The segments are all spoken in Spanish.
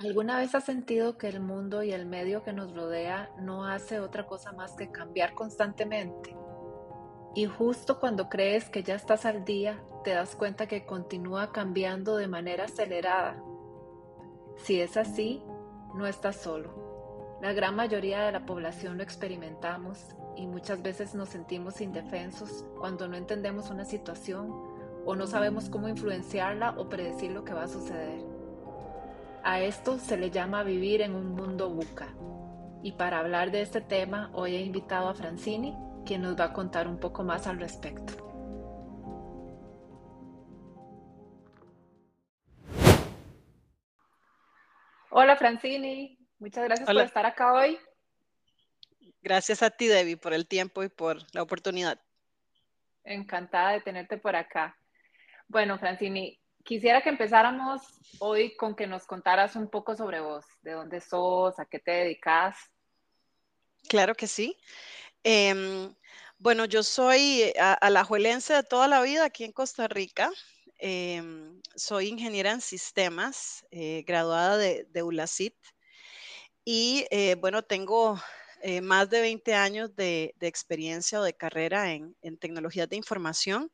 ¿Alguna vez has sentido que el mundo y el medio que nos rodea no hace otra cosa más que cambiar constantemente? Y justo cuando crees que ya estás al día, te das cuenta que continúa cambiando de manera acelerada. Si es así, no estás solo. La gran mayoría de la población lo experimentamos y muchas veces nos sentimos indefensos cuando no entendemos una situación o no sabemos cómo influenciarla o predecir lo que va a suceder. A esto se le llama vivir en un mundo buca. Y para hablar de este tema, hoy he invitado a Francini, quien nos va a contar un poco más al respecto. Hola Francini, muchas gracias por estar acá hoy. Gracias a ti, Debbie, por el tiempo y por la oportunidad. Encantada de tenerte por acá. Bueno, Francini, quisiera que empezáramos hoy con que nos contaras un poco sobre vos, de dónde sos, a qué te dedicas. Claro que sí. Em, bueno, yo soy alajuelense de toda la vida aquí en Costa Rica. Em, soy ingeniera en sistemas, eh, graduada de, de ULACIT. Y eh, bueno, tengo eh, más de 20 años de, experiencia o de carrera en, en tecnologías de información,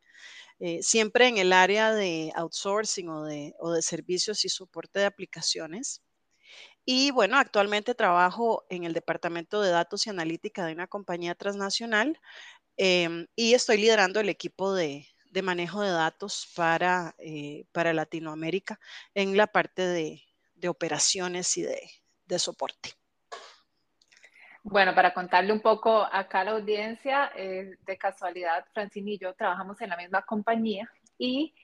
siempre en el área de outsourcing o de, o de servicios y soporte de aplicaciones. Y bueno, actualmente trabajo en el departamento de datos y analítica de una compañía transnacional em, y estoy liderando el equipo de, manejo de datos para, eh, para Latinoamérica en la parte de, operaciones y de, soporte. Bueno, para contarle un poco acá a la audiencia, eh, de casualidad, Francine y yo trabajamos en la misma compañía y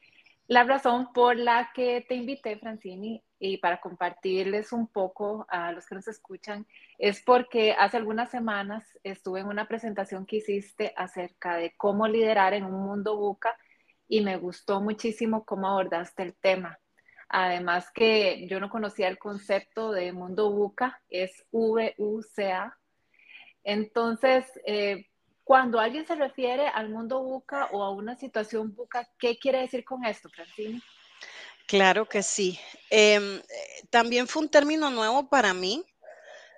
la razón por la que te invité, Francini, y para compartirles un poco a los que nos escuchan, es porque hace algunas semanas estuve en una presentación que hiciste acerca de cómo liderar en un mundo buca y me gustó muchísimo cómo abordaste el tema. Además que yo no conocía el concepto de mundo buca, es V-U-C-A. Entonces, eh, cuando alguien se refiere al mundo buca o a una situación buca, ¿qué quiere decir con esto, Francine? Claro que sí. Em, eh, también fue un término nuevo para mí.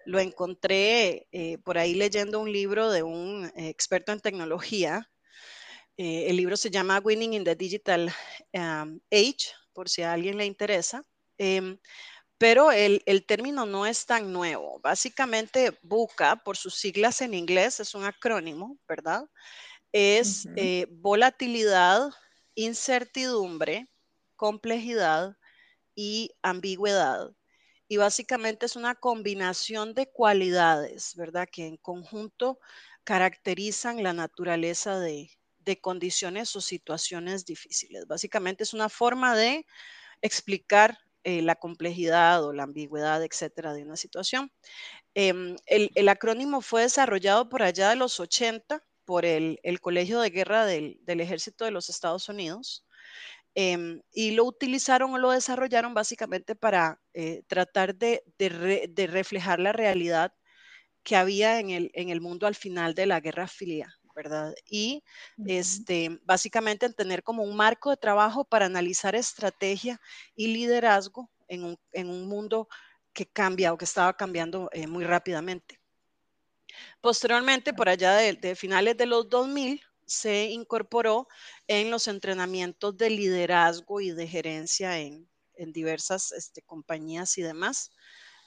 Lo encontré eh, por ahí leyendo un libro de un eh, experto en tecnología. el libro se llama Winning in the Digital Age, por si a alguien le interesa. Pero el, término no es tan nuevo. Básicamente, BUCA, por sus siglas en inglés, es un acrónimo, ¿verdad? Es eh, volatilidad, incertidumbre, complejidad y ambigüedad. Y básicamente es una combinación de cualidades, ¿verdad? Que en conjunto caracterizan la naturaleza de, de condiciones o situaciones difíciles. Básicamente es una forma de explicar eh, la complejidad o la ambigüedad, etcétera, de una situación. Em, el, acrónimo fue desarrollado por allá de los 80 por el, Colegio de Guerra del, Ejército de los Estados Unidos. Em, y lo utilizaron o lo desarrollaron básicamente para eh, tratar de, reflejar la realidad que había en el, en el mundo al final de la Guerra Fría. ¿Verdad? Y este, básicamente en tener como un marco de trabajo para analizar estrategia y liderazgo en un, mundo que cambia o que estaba cambiando eh, muy rápidamente. Posteriormente, por allá de, finales de los 2000, se incorporó en los entrenamientos de liderazgo y de gerencia en, diversas este, compañías y demás.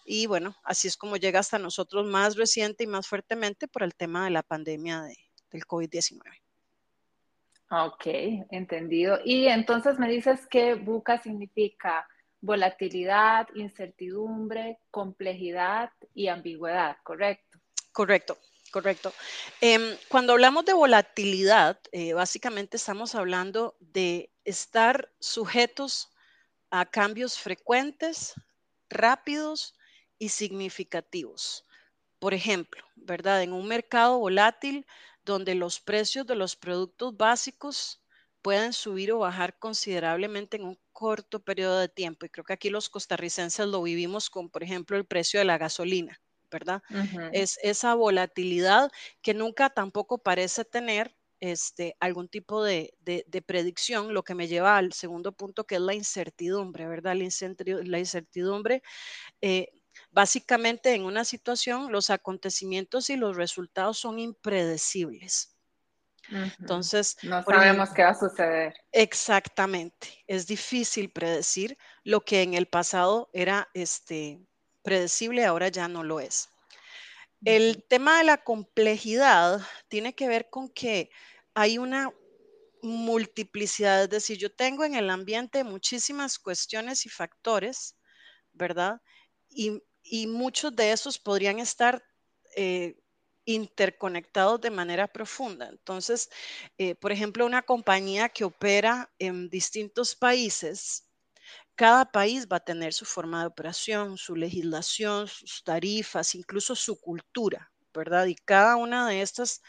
Y bueno, así es como llega hasta nosotros más reciente y más fuertemente por el tema de la pandemia de, del COVID-19. Ok, entendido. Y entonces me dices que buca significa volatilidad, incertidumbre, complejidad y ambigüedad, ¿correcto? Correcto, correcto. Em, cuando hablamos de volatilidad, eh, básicamente estamos hablando de estar sujetos a cambios frecuentes, rápidos y significativos. Por ejemplo, ¿verdad? En un mercado volátil, donde los precios de los productos básicos pueden subir o bajar considerablemente en un corto periodo de tiempo. Y creo que aquí los costarricenses lo vivimos con, por ejemplo, el precio de la gasolina, ¿verdad? Es esa volatilidad que nunca tampoco parece tener este, algún tipo de, predicción, lo que me lleva al segundo punto, que es la incertidumbre, ¿verdad? La, incertidumbre, eh, básicamente en una situación, los acontecimientos y los resultados son impredecibles. Entonces, no sabemos qué va a suceder. Exactamente, es difícil predecir lo que en el pasado era este, predecible, ahora ya no lo es. El tema de la complejidad tiene que ver con que hay una multiplicidad, es decir, yo tengo en el ambiente muchísimas cuestiones y factores, ¿verdad? Y, muchos de esos podrían estar eh, interconectados de manera profunda. Entonces, eh, por ejemplo, una compañía que opera en distintos países, cada país va a tener su forma de operación, su legislación, sus tarifas, incluso su cultura, ¿verdad? Y cada una de estas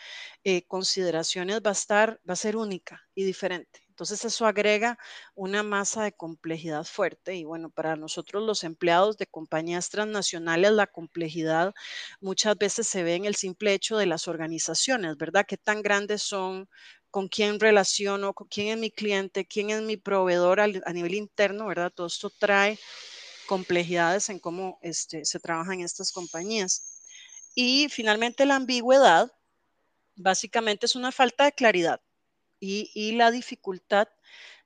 eh, consideraciones va a estar, va a ser única y diferente. Entonces eso agrega una masa de complejidad fuerte y bueno, para nosotros los empleados de compañías transnacionales la complejidad muchas veces se ve en el simple hecho de las organizaciones, ¿verdad? ¿Qué tan grandes son? ¿Con quién relaciono? ¿Con quién es mi cliente? ¿Quién es mi proveedor a nivel interno, ¿verdad? Todo esto trae complejidades en cómo este, se trabaja en estas compañías. Y finalmente la ambigüedad básicamente es una falta de claridad y, la dificultad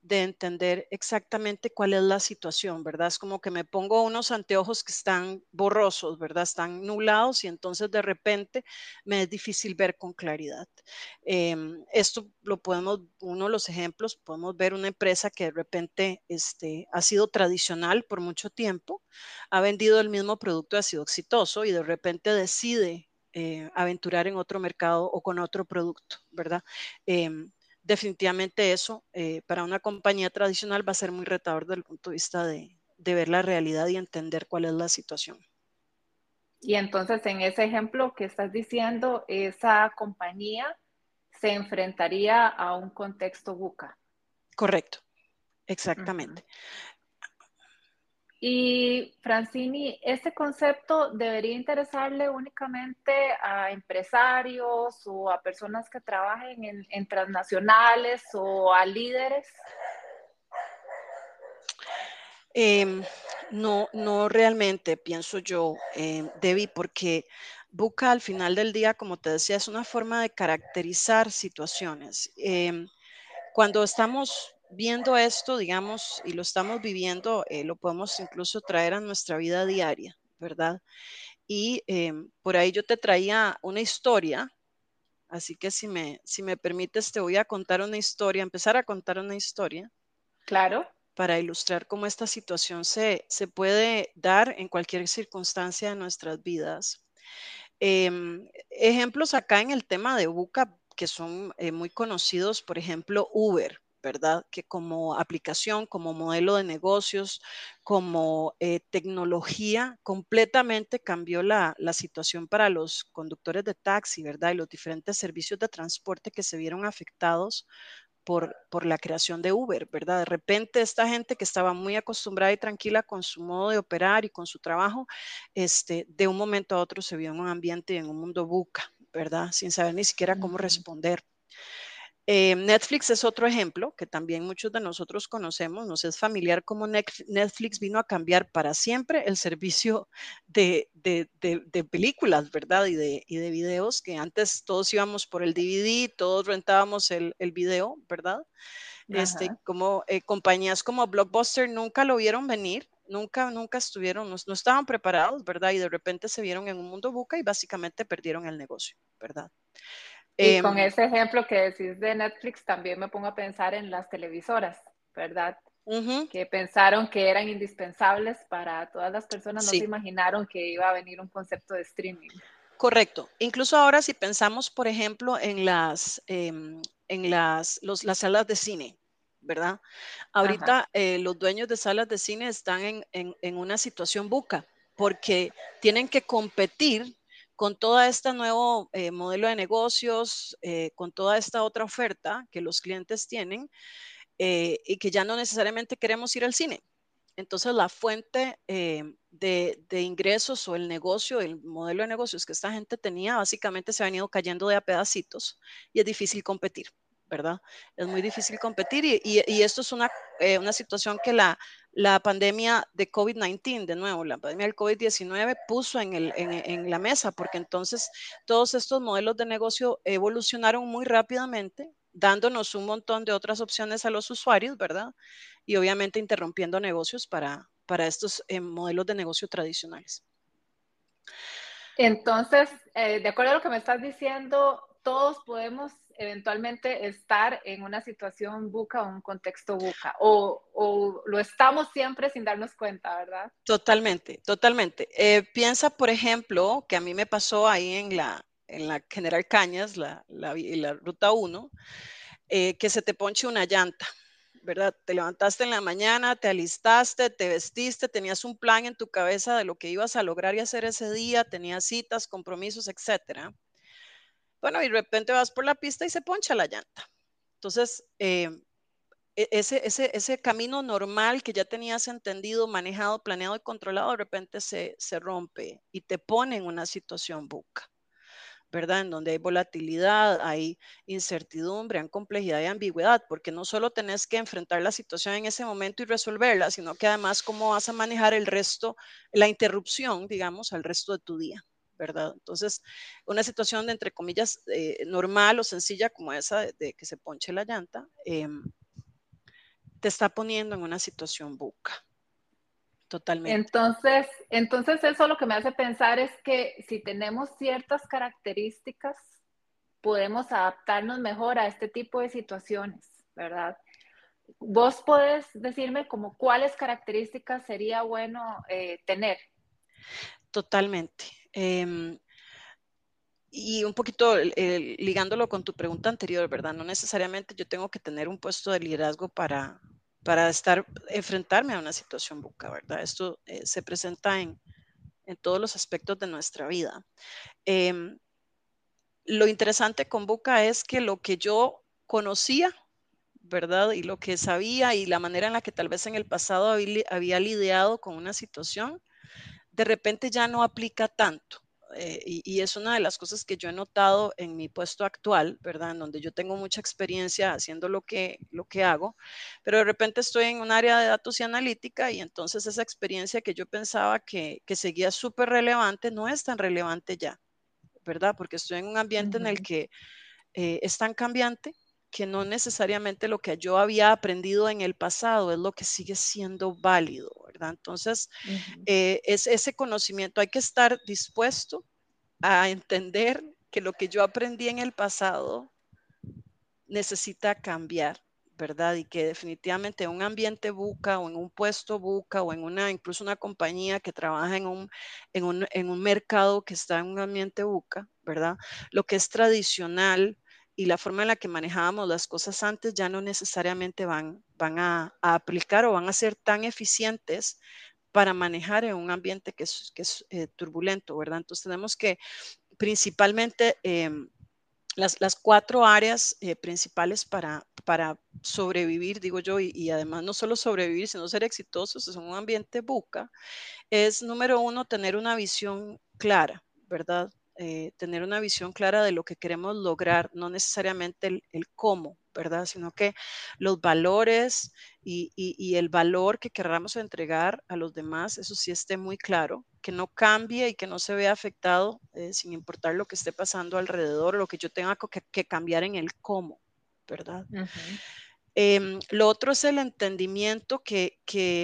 de entender exactamente cuál es la situación, ¿verdad? Es como que me pongo unos anteojos que están borrosos, ¿verdad? Están nublados y entonces de repente me es difícil ver con claridad. Em, esto lo podemos, uno de los ejemplos, podemos ver una empresa que de repente este, ha sido tradicional por mucho tiempo, ha vendido el mismo producto, ha sido exitoso y de repente decide eh, aventurar en otro mercado o con otro producto, ¿verdad? Em, definitivamente eso eh, para una compañía tradicional va a ser muy retador desde el punto de vista de, ver la realidad y entender cuál es la situación. Y entonces en ese ejemplo que estás diciendo, esa compañía se enfrentaría a un contexto buca. Correcto, exactamente. Y Francini, ¿este concepto debería interesarle únicamente a empresarios o a personas que trabajen en, transnacionales o a líderes? Em, no, no realmente, pienso yo, eh, Debbie, porque Buca al final del día, como te decía, es una forma de caracterizar situaciones. Em, cuando estamos viendo esto, digamos, y lo estamos viviendo, eh, lo podemos incluso traer a nuestra vida diaria, ¿verdad? Y em, por ahí yo te traía una historia, así que si me, si me permites, te voy a contar una historia, empezar a contar una historia. Claro. Para ilustrar cómo esta situación se, se puede dar en cualquier circunstancia de nuestras vidas. Em, ejemplos acá en el tema de Buca que son eh, muy conocidos, por ejemplo, Uber. ¿Verdad? Que como aplicación, como modelo de negocios, como eh, tecnología, completamente cambió la, situación para los conductores de taxi, ¿verdad? Y los diferentes servicios de transporte que se vieron afectados por, por, la creación de Uber, ¿verdad? De repente esta gente que estaba muy acostumbrada y tranquila con su modo de operar y con su trabajo, este, de un momento a otro se vio en un ambiente y en un mundo buca, ¿verdad? Sin saber ni siquiera cómo responder. Eh, Netflix es otro ejemplo que también muchos de nosotros conocemos, nos es familiar como Netflix vino a cambiar para siempre el servicio de, películas, ¿verdad? Y de, y de videos, que antes todos íbamos por el DVD, todos rentábamos el, el video, ¿verdad? Este, como eh, compañías como Blockbuster nunca lo vieron venir, nunca, nunca estuvieron, no, no, estaban preparados, ¿verdad? Y de repente se vieron en un mundo buca y básicamente perdieron el negocio, ¿verdad? Y con em, ese ejemplo que decís de Netflix, también me pongo a pensar en las televisoras, ¿verdad? Que pensaron que eran indispensables para todas las personas, no se imaginaron que iba a venir un concepto de streaming. Correcto. Incluso ahora si pensamos, por ejemplo, en las, em, en las, las salas de cine, ¿verdad? Ahorita eh, los dueños de salas de cine están en, en, en una situación buca porque tienen que competir con todo este nuevo eh, modelo de negocios, eh, con toda esta otra oferta que los clientes tienen eh, y que ya no necesariamente queremos ir al cine. Entonces, la fuente de, de, ingresos o el negocio, el modelo de negocios que esta gente tenía, básicamente se ha venido cayendo de a pedacitos y es difícil competir. ¿Verdad? Es muy difícil competir y, esto es una, eh, una situación que la, la pandemia de COVID-19, de nuevo, la pandemia del COVID-19 puso en, el, en, la mesa, porque entonces todos estos modelos de negocio evolucionaron muy rápidamente, dándonos un montón de otras opciones a los usuarios, ¿verdad? Y obviamente interrumpiendo negocios para, para estos eh, modelos de negocio tradicionales. Entonces, eh, de acuerdo a lo que me estás diciendo, todos podemos eventualmente estar en una situación buca o un contexto buca, o, lo estamos siempre sin darnos cuenta, ¿verdad? Totalmente, totalmente. Eh, piensa, por ejemplo, que a mí me pasó ahí en la, en la General Cañas, la, la, Ruta 1, eh, que se te ponche una llanta. ¿verdad? Te levantaste en la mañana, te alistaste, te vestiste, tenías un plan en tu cabeza de lo que ibas a lograr y hacer ese día, tenías citas, compromisos, etcétera. Bueno, y de repente vas por la pista y se poncha la llanta. Entonces, eh, e, ese, ese, ese, camino normal que ya tenías entendido, manejado, planeado y controlado, de repente se, se rompe y te pone en una situación buca. ¿verdad? En donde hay volatilidad, hay incertidumbre, hay complejidad y ambigüedad, porque no solo tenés que enfrentar la situación en ese momento y resolverla, sino que además cómo vas a manejar el resto, la interrupción, digamos, al resto de tu día. ¿Verdad? Entonces, una situación de, entre comillas, eh, normal o sencilla como esa de, que se ponche la llanta, em, te está poniendo en una situación buca. Totalmente. Entonces, entonces eso lo que me hace pensar es que si tenemos ciertas características, podemos adaptarnos mejor a este tipo de situaciones, ¿verdad? ¿Vos podés decirme como cuáles características sería bueno eh, tener? Totalmente. Em, y un poquito ligándolo con tu pregunta anterior, ¿verdad? No necesariamente yo tengo que tener un puesto de liderazgo para, para estar, enfrentarme a una situación buca, ¿verdad? Esto eh, se presenta en, en, todos los aspectos de nuestra vida. Em, lo interesante con buca es que lo que yo conocía, ¿verdad? Y lo que sabía y la manera en la que tal vez en el pasado había, había lidiado con una situación, de repente ya no aplica tanto. Eh, y, es una de las cosas que yo he notado en mi puesto actual, ¿verdad? En donde yo tengo mucha experiencia haciendo lo que, lo que hago, pero de repente estoy en un área de datos y analítica y entonces esa experiencia que yo pensaba que, que seguía súper relevante no es tan relevante ya, ¿verdad? Porque estoy en un ambiente en el que eh, es tan cambiante que no necesariamente lo que yo había aprendido en el pasado es lo que sigue siendo válido, ¿verdad? Entonces, eh, es ese conocimiento, hay que estar dispuesto a entender que lo que yo aprendí en el pasado necesita cambiar, ¿verdad? Y que definitivamente un ambiente buca o en un puesto buca o en una, incluso una compañía que trabaja en un, en un, en un mercado que está en un ambiente buca, ¿verdad? Lo que es tradicional, y la forma en la que manejábamos las cosas antes ya no necesariamente van, van a, aplicar o van a ser tan eficientes para manejar en un ambiente que es, que es eh, turbulento, ¿verdad? Entonces tenemos que principalmente em, las, las, cuatro áreas eh, principales para, para sobrevivir, digo yo, y, y, además no solo sobrevivir, sino ser exitosos en un ambiente buca, es número uno, tener una visión clara, ¿verdad? Eh, tener una visión clara de lo que queremos lograr, no necesariamente el, cómo, ¿verdad? Sino que los valores y, el valor que querramos entregar a los demás, eso sí esté muy claro, que no cambie y que no se vea afectado eh, sin importar lo que esté pasando alrededor, lo que yo tenga que, cambiar en el cómo, ¿verdad? Em, lo otro es el entendimiento, que,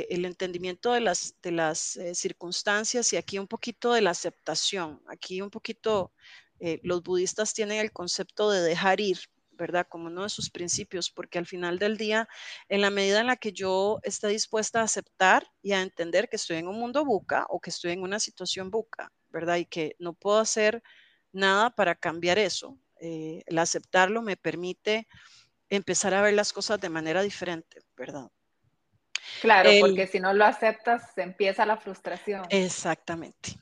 el entendimiento de las, de las eh, circunstancias y aquí un poquito de la aceptación. Aquí un poquito eh, los budistas tienen el concepto de dejar ir, ¿verdad? Como uno de sus principios, porque al final del día, en la medida en la que yo esté dispuesta a aceptar y a entender que estoy en un mundo buca o que estoy en una situación buca, ¿verdad? Y que no puedo hacer nada para cambiar eso, eh, el aceptarlo me permite empezar a ver las cosas de manera diferente, ¿verdad? Claro, porque si no lo aceptas, se empieza la frustración. Exactamente,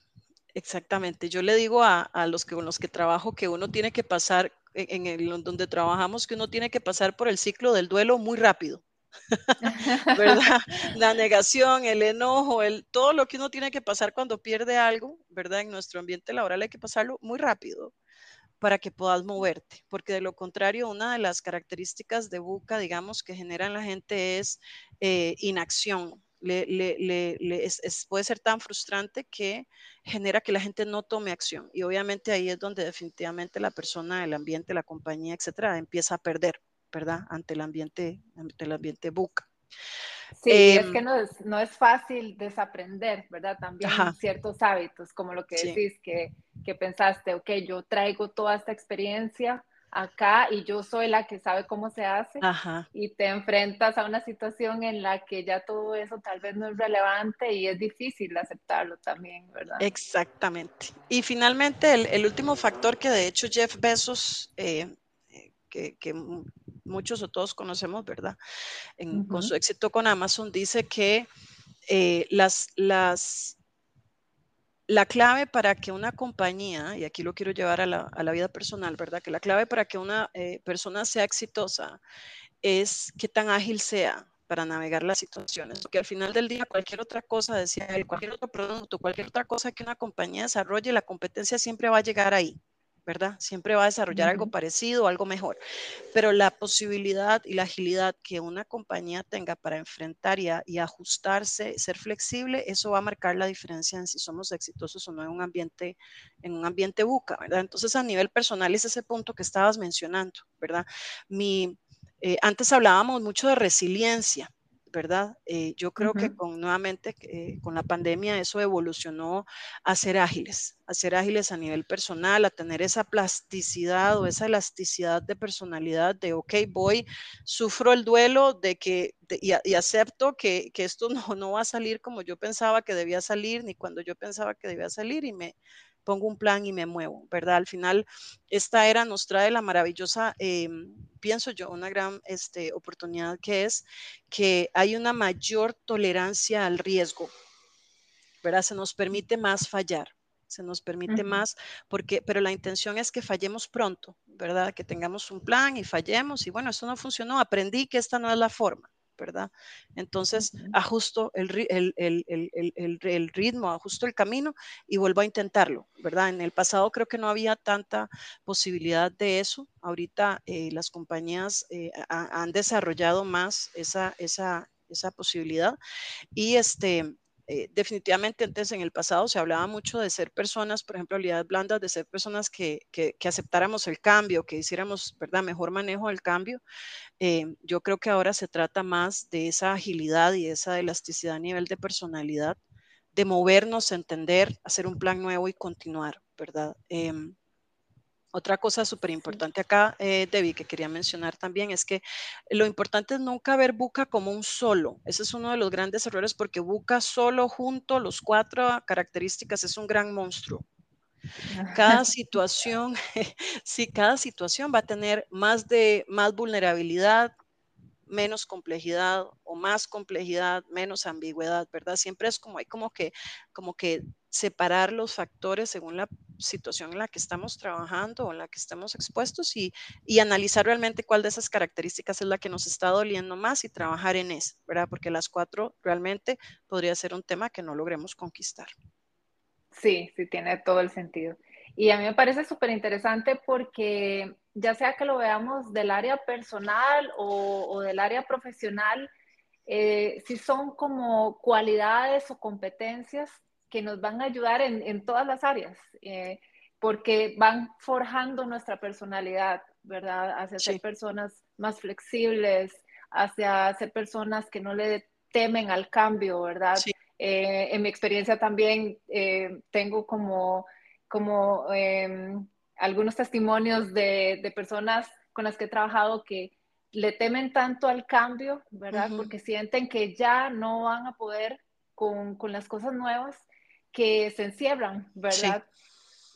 exactamente. Yo le digo a, los que con los que trabajo que uno tiene que pasar, en, el donde trabajamos, que uno tiene que pasar por el ciclo del duelo muy rápido. ¿verdad? La negación, el enojo, el, todo lo que uno tiene que pasar cuando pierde algo, ¿verdad? En nuestro ambiente laboral hay que pasarlo muy rápido para que puedas moverte, porque de lo contrario, una de las características de buca, digamos, que generan la gente es eh, inacción. Le, puede ser tan frustrante que genera que la gente no tome acción. Y obviamente ahí es donde definitivamente la persona, el ambiente, la compañía, etcétera, empieza a perder, ¿verdad? Ante el ambiente, ante el ambiente buca. Sí, es que em, no es, no es fácil desaprender, ¿verdad? También ciertos hábitos, como lo que decís, que, que pensaste, ok, yo traigo toda esta experiencia acá y yo soy la que sabe cómo se hace y te enfrentas a una situación en la que ya todo eso tal vez no es relevante y es difícil aceptarlo también, ¿verdad? Exactamente. Y finalmente el, el último factor que de hecho Jeff Bezos eh, que, muchos o todos conocemos, ¿verdad? Con su éxito con Amazon, dice que eh, las, las, la clave para que una compañía, y aquí lo quiero llevar a la, vida personal, ¿verdad? Que la clave para que una eh, persona sea exitosa es que tan ágil sea para navegar las situaciones, porque al final del día cualquier otra cosa, decía él, cualquier otro producto, cualquier otra cosa que una compañía desarrolle, la competencia siempre va a llegar ahí. ¿Verdad? Siempre va a desarrollar algo parecido, algo mejor. Pero la posibilidad y la agilidad que una compañía tenga para enfrentar y, y, ajustarse, ser flexible, eso va a marcar la diferencia en si somos exitosos o no en un ambiente, en un ambiente buca, ¿verdad? Entonces, a nivel personal es ese punto que estabas mencionando, ¿verdad? Mi, eh, antes hablábamos mucho de resiliencia, ¿verdad? Eh, yo creo que con nuevamente eh, con la pandemia eso evolucionó a ser ágiles, a ser ágiles a nivel personal, a tener esa plasticidad o esa elasticidad de personalidad de, ok, voy, sufro el duelo de que, y, acepto que, que, esto no, no va a salir como yo pensaba que debía salir, ni cuando yo pensaba que debía salir, y me, pongo un plan y me muevo, ¿verdad? Al final, esta era nos trae la maravillosa, em, pienso yo, una gran este, oportunidad que es que hay una mayor tolerancia al riesgo, ¿verdad? Se nos permite más fallar, se nos permite más, porque, pero la intención es que fallemos pronto, ¿verdad? Que tengamos un plan y fallemos y bueno, eso no funcionó, aprendí que esta no es la forma. ¿Verdad? Entonces, ajusto el, ritmo, ajusto el camino y vuelvo a intentarlo, ¿verdad? En el pasado creo que no había tanta posibilidad de eso. Ahorita eh, las compañías eh, han desarrollado más esa, esa, esa posibilidad y este, eh, definitivamente antes en el pasado se hablaba mucho de ser personas, por ejemplo, habilidades blandas, de ser personas que, que, aceptáramos el cambio, que hiciéramos, ¿verdad?, mejor manejo del cambio. Eh, yo creo que ahora se trata más de esa agilidad y esa elasticidad a nivel de personalidad, de movernos, entender, hacer un plan nuevo y continuar, ¿verdad? Em, otra cosa súper importante acá, eh, Debbie, que quería mencionar también, es que lo importante es nunca ver Buca como un solo. Ese es uno de los grandes errores porque Buca solo junto, los cuatro características, es un gran monstruo. Cada situación, sí, cada situación va a tener más de más vulnerabilidad, menos complejidad o más complejidad, menos ambigüedad, ¿verdad? Siempre es como hay como que, como que separar los factores según la situación en la que estamos trabajando o en la que estamos expuestos y, y, analizar realmente cuál de esas características es la que nos está doliendo más y trabajar en eso, ¿verdad? Porque las cuatro realmente podría ser un tema que no logremos conquistar. Sí, sí, tiene todo el sentido. Y a mí me parece súper interesante porque ya sea que lo veamos del área personal o, del área profesional, eh, si son como cualidades o competencias que nos van a ayudar en, todas las áreas, eh, porque van forjando nuestra personalidad, ¿verdad? Hacia ser personas más flexibles, hacia ser personas que no le temen al cambio, ¿verdad? Eh, en mi experiencia también tengo como como em, algunos testimonios de, personas con las que he trabajado que le temen tanto al cambio, ¿verdad? Porque sienten que ya no van a poder con, las cosas nuevas, que se enciebran, ¿verdad?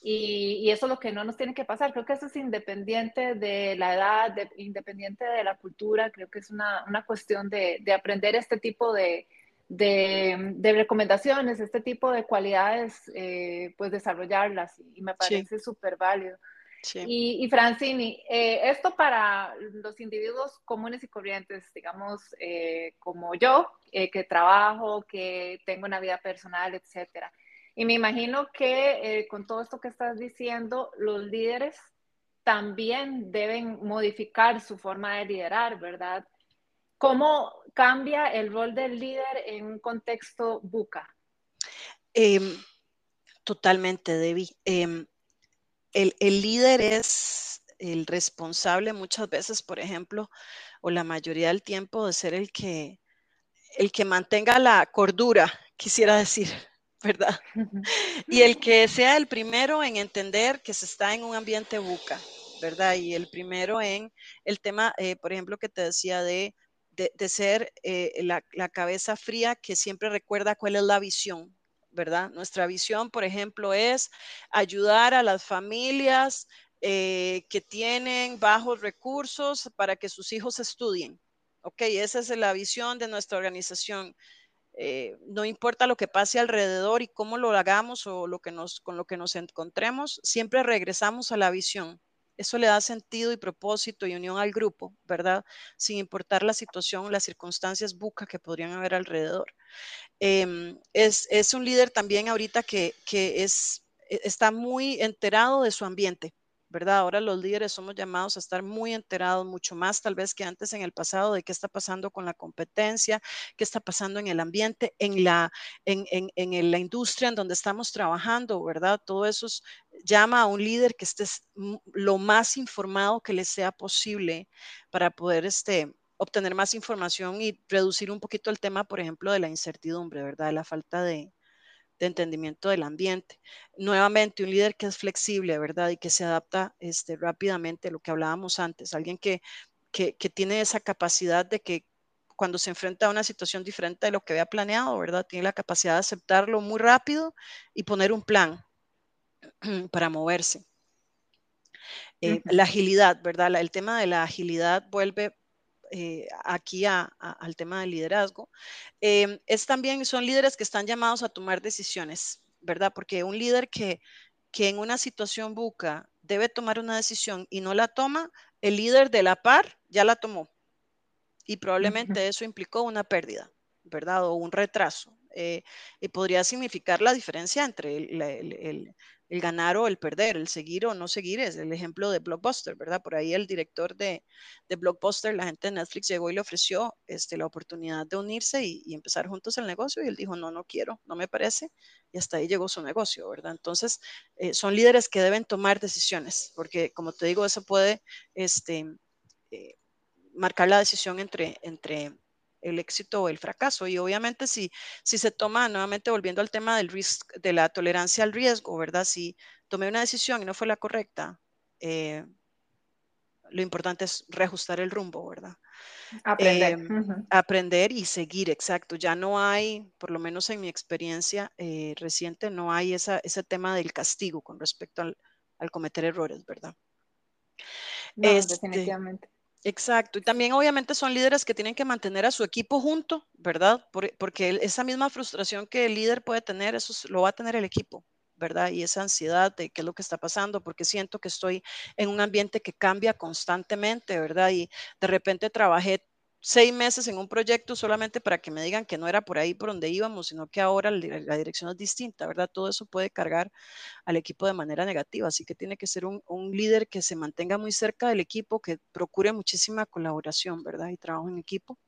Y, eso es lo que no nos tiene que pasar. Creo que eso es independiente de la edad, independiente de la cultura. Creo que es una, cuestión de, aprender este tipo de, de, recomendaciones, este tipo de cualidades, eh, pues desarrollarlas y me parece súper válido. Y, y, Francini, eh, esto para los individuos comunes y corrientes, digamos, eh, como yo, que trabajo, que tengo una vida personal, etcétera. Y me imagino que con todo esto que estás diciendo, los líderes también deben modificar su forma de liderar, ¿verdad? ¿Cómo cambia el rol del líder en un contexto buca? Em, totalmente, Debbie. Em, el, el líder es el responsable muchas veces, por ejemplo, o la mayoría del tiempo de ser el que, el que mantenga la cordura, quisiera decir, ¿verdad? Y el que sea el primero en entender que se está en un ambiente buca, ¿verdad? Y el primero en el tema, eh, por ejemplo, que te decía de, de, ser eh, la, la, cabeza fría que siempre recuerda cuál es la visión, ¿verdad? Nuestra visión, por ejemplo, es ayudar a las familias eh, que tienen bajos recursos para que sus hijos estudien. Ok, esa es la visión de nuestra organización. Eh, no importa lo que pase alrededor y cómo lo hagamos o lo que nos, con lo que nos encontremos, siempre regresamos a la visión. Eso le da sentido y propósito y unión al grupo, ¿verdad? Sin importar la situación, las circunstancias buca que podrían haber alrededor. Em, es, es, un líder también ahorita que, que es, e, está muy enterado de su ambiente. ¿Verdad? Ahora los líderes somos llamados a estar muy enterados, mucho más tal vez que antes en el pasado, de qué está pasando con la competencia, qué está pasando en el ambiente, en la, en, en, la industria en donde estamos trabajando, ¿verdad? Todo eso llama a un líder que esté lo más informado que le sea posible para poder este, obtener más información y reducir un poquito el tema, por ejemplo, de la incertidumbre, ¿verdad? De la falta de, de entendimiento del ambiente. Nuevamente, un líder que es flexible, ¿verdad? Y que se adapta este, rápidamente a lo que hablábamos antes, alguien que, que, tiene esa capacidad de que cuando se enfrenta a una situación diferente de lo que había planeado, ¿verdad? Tiene la capacidad de aceptarlo muy rápido y poner un plan para moverse. Eh, la agilidad, ¿verdad? el tema de la agilidad vuelve eh, aquí al tema del liderazgo, em, es también, son líderes que están llamados a tomar decisiones, ¿verdad? Porque un líder que, que en una situación buca debe tomar una decisión y no la toma, el líder de la par ya la tomó. Y probablemente eso implicó una pérdida, ¿verdad? O un retraso. Eh, y podría significar la diferencia entre el, el ganar o el perder, el seguir o no seguir, es el ejemplo de Blockbuster, ¿verdad? Por ahí el director de, de Blockbuster, la gente de Netflix llegó y le ofreció este, la oportunidad de unirse y, empezar juntos el negocio y él dijo, no, no quiero, no me parece, y hasta ahí llegó su negocio, ¿verdad? Entonces, eh, son líderes que deben tomar decisiones, porque como te digo, eso puede este, eh, marcar la decisión entre, entre el éxito o el fracaso. Y obviamente si, si se toma, nuevamente volviendo al tema del risk, de la tolerancia al riesgo, ¿verdad? Si tomé una decisión y no fue la correcta, eh, lo importante es reajustar el rumbo, ¿verdad? Aprender. Em, aprender y seguir, exacto. Ya no hay, por lo menos en mi experiencia eh, reciente, no hay esa, ese tema del castigo con respecto al, cometer errores, ¿verdad? No, este, definitivamente. Exacto. Y también obviamente son líderes que tienen que mantener a su equipo junto, ¿verdad? porque esa misma frustración que el líder puede tener, eso lo va a tener el equipo, ¿verdad? Y esa ansiedad de qué es lo que está pasando, porque siento que estoy en un ambiente que cambia constantemente, ¿verdad? Y de repente trabajé seis meses en un proyecto solamente para que me digan que no era por ahí por donde íbamos, sino que ahora la dirección es distinta, ¿verdad? Todo eso puede cargar al equipo de manera negativa, así que tiene que ser un, líder que se mantenga muy cerca del equipo, que procure muchísima colaboración, ¿verdad? Y trabajo en equipo.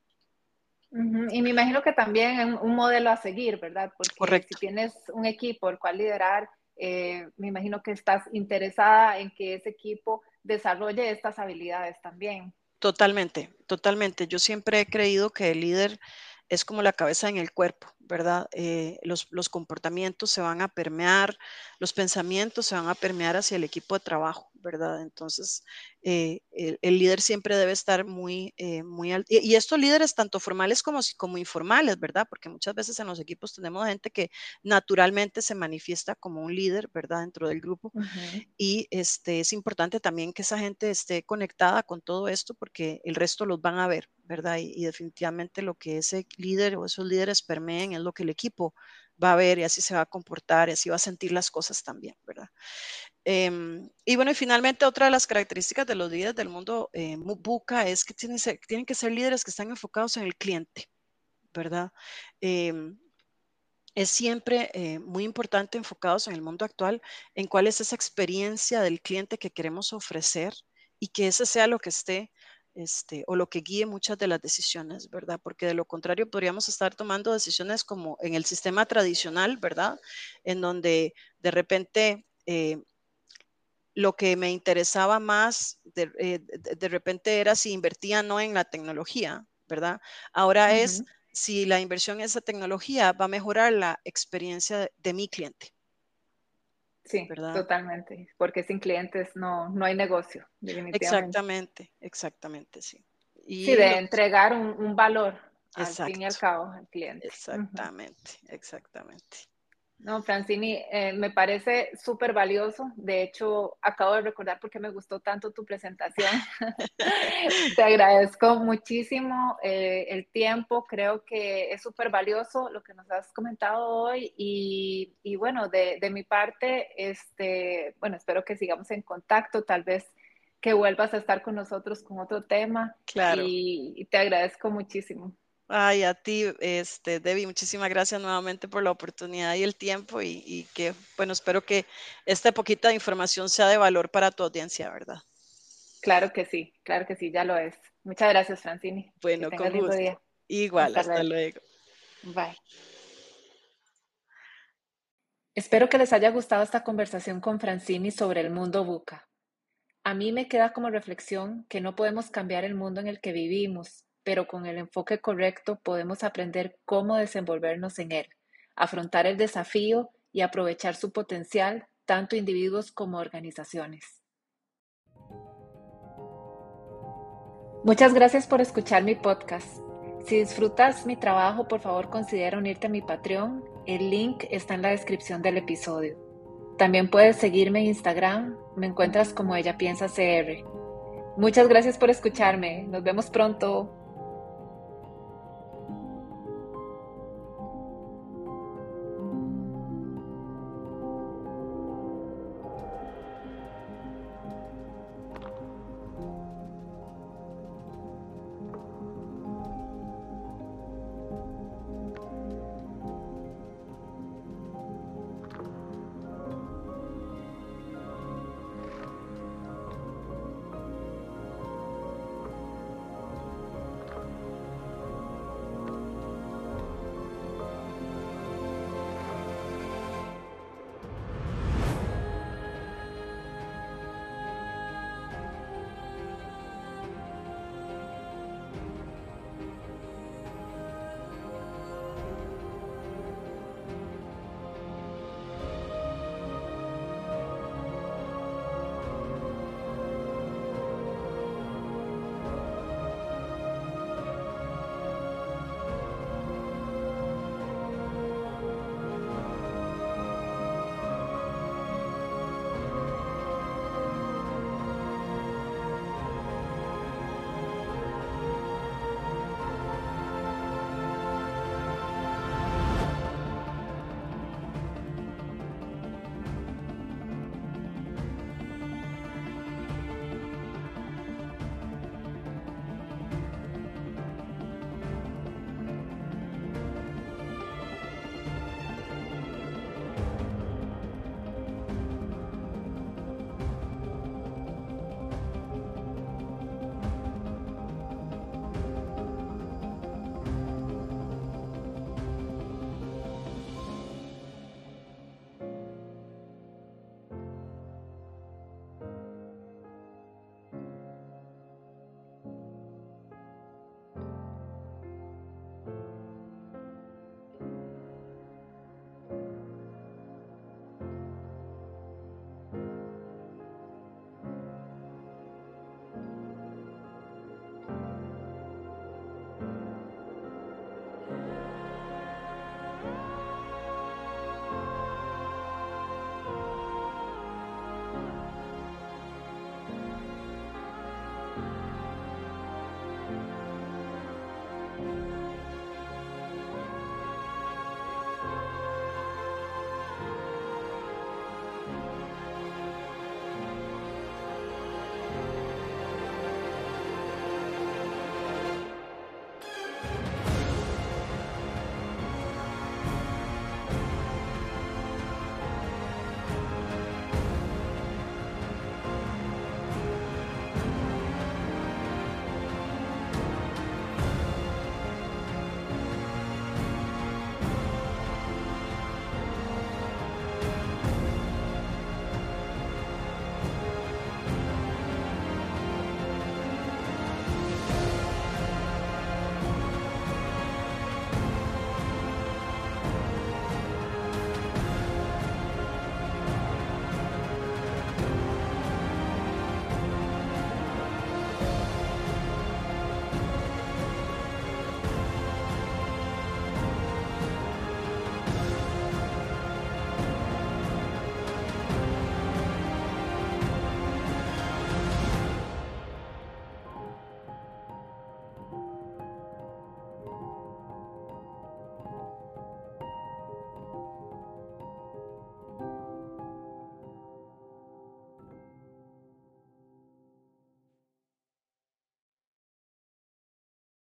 Y me imagino que también un modelo a seguir, ¿verdad? Porque si tienes un equipo el cual liderar, eh, me imagino que estás interesada en que ese equipo desarrolle estas habilidades también. Totalmente, totalmente. Yo siempre he creído que el líder es como la cabeza en el cuerpo, ¿verdad? Eh, los, comportamientos se van a permear, los pensamientos se van a permear hacia el equipo de trabajo, ¿verdad? Entonces, eh, el, líder siempre debe estar muy, eh, muy alto. Y, estos líderes, tanto formales como, como informales, ¿verdad? Porque muchas veces en los equipos tenemos gente que naturalmente se manifiesta como un líder, ¿verdad? Dentro del grupo. Y este, es importante también que esa gente esté conectada con todo esto porque el resto los van a ver, ¿verdad? Y, definitivamente lo que ese líder o esos líderes permeen lo que el equipo va a ver y así se va a comportar y así va a sentir las cosas también, ¿verdad? Em, y bueno, y finalmente otra de las características de los líderes del mundo eh, buca es que tienen, tienen, que ser líderes que están enfocados en el cliente, ¿verdad? Em, es siempre eh, muy importante enfocados en el mundo actual, en cuál es esa experiencia del cliente que queremos ofrecer y que ese sea lo que esté este, o lo que guíe muchas de las decisiones, ¿verdad? Porque de lo contrario podríamos estar tomando decisiones como en el sistema tradicional, ¿verdad? En donde de repente eh, lo que me interesaba más de, eh, repente era si invertía no en la tecnología, ¿verdad? Ahora es si la inversión en esa tecnología va a mejorar la experiencia de, mi cliente. Sí, totalmente, porque sin clientes no, no hay negocio, definitivamente. Exactamente, exactamente, sí. Y sí, de entregar un, valor al fin y al cabo al cliente. Exactamente, exactamente. No, Francini, eh, me parece súper valioso. De hecho, acabo de recordar por qué me gustó tanto tu presentación. Te agradezco muchísimo eh, el tiempo. Creo que es súper valioso lo que nos has comentado hoy. Y, y bueno, de, de, mi parte, este, bueno, espero que sigamos en contacto. Tal vez que vuelvas a estar con nosotros con otro tema. Claro. y te agradezco muchísimo. Ay, a ti, este, Debbie, muchísimas gracias nuevamente por la oportunidad y el tiempo y, que, bueno, espero que esta poquita información sea de valor para tu audiencia, ¿verdad? Claro que sí, claro que sí, ya lo es. Muchas gracias, Francini. Bueno, con gusto. Día. Igual, hasta, luego. Bye. Espero que les haya gustado esta conversación con Francini sobre el mundo buca. A mí me queda como reflexión que no podemos cambiar el mundo en el que vivimos, pero con el enfoque correcto podemos aprender cómo desenvolvernos en él, afrontar el desafío y aprovechar su potencial, tanto individuos como organizaciones. Muchas gracias por escuchar mi podcast. Si disfrutas mi trabajo, por favor considera unirte a mi Patreon. El link está en la descripción del episodio. También puedes seguirme en Instagram, me encuentras como ella piensa CR. Muchas gracias por escucharme. Nos vemos pronto.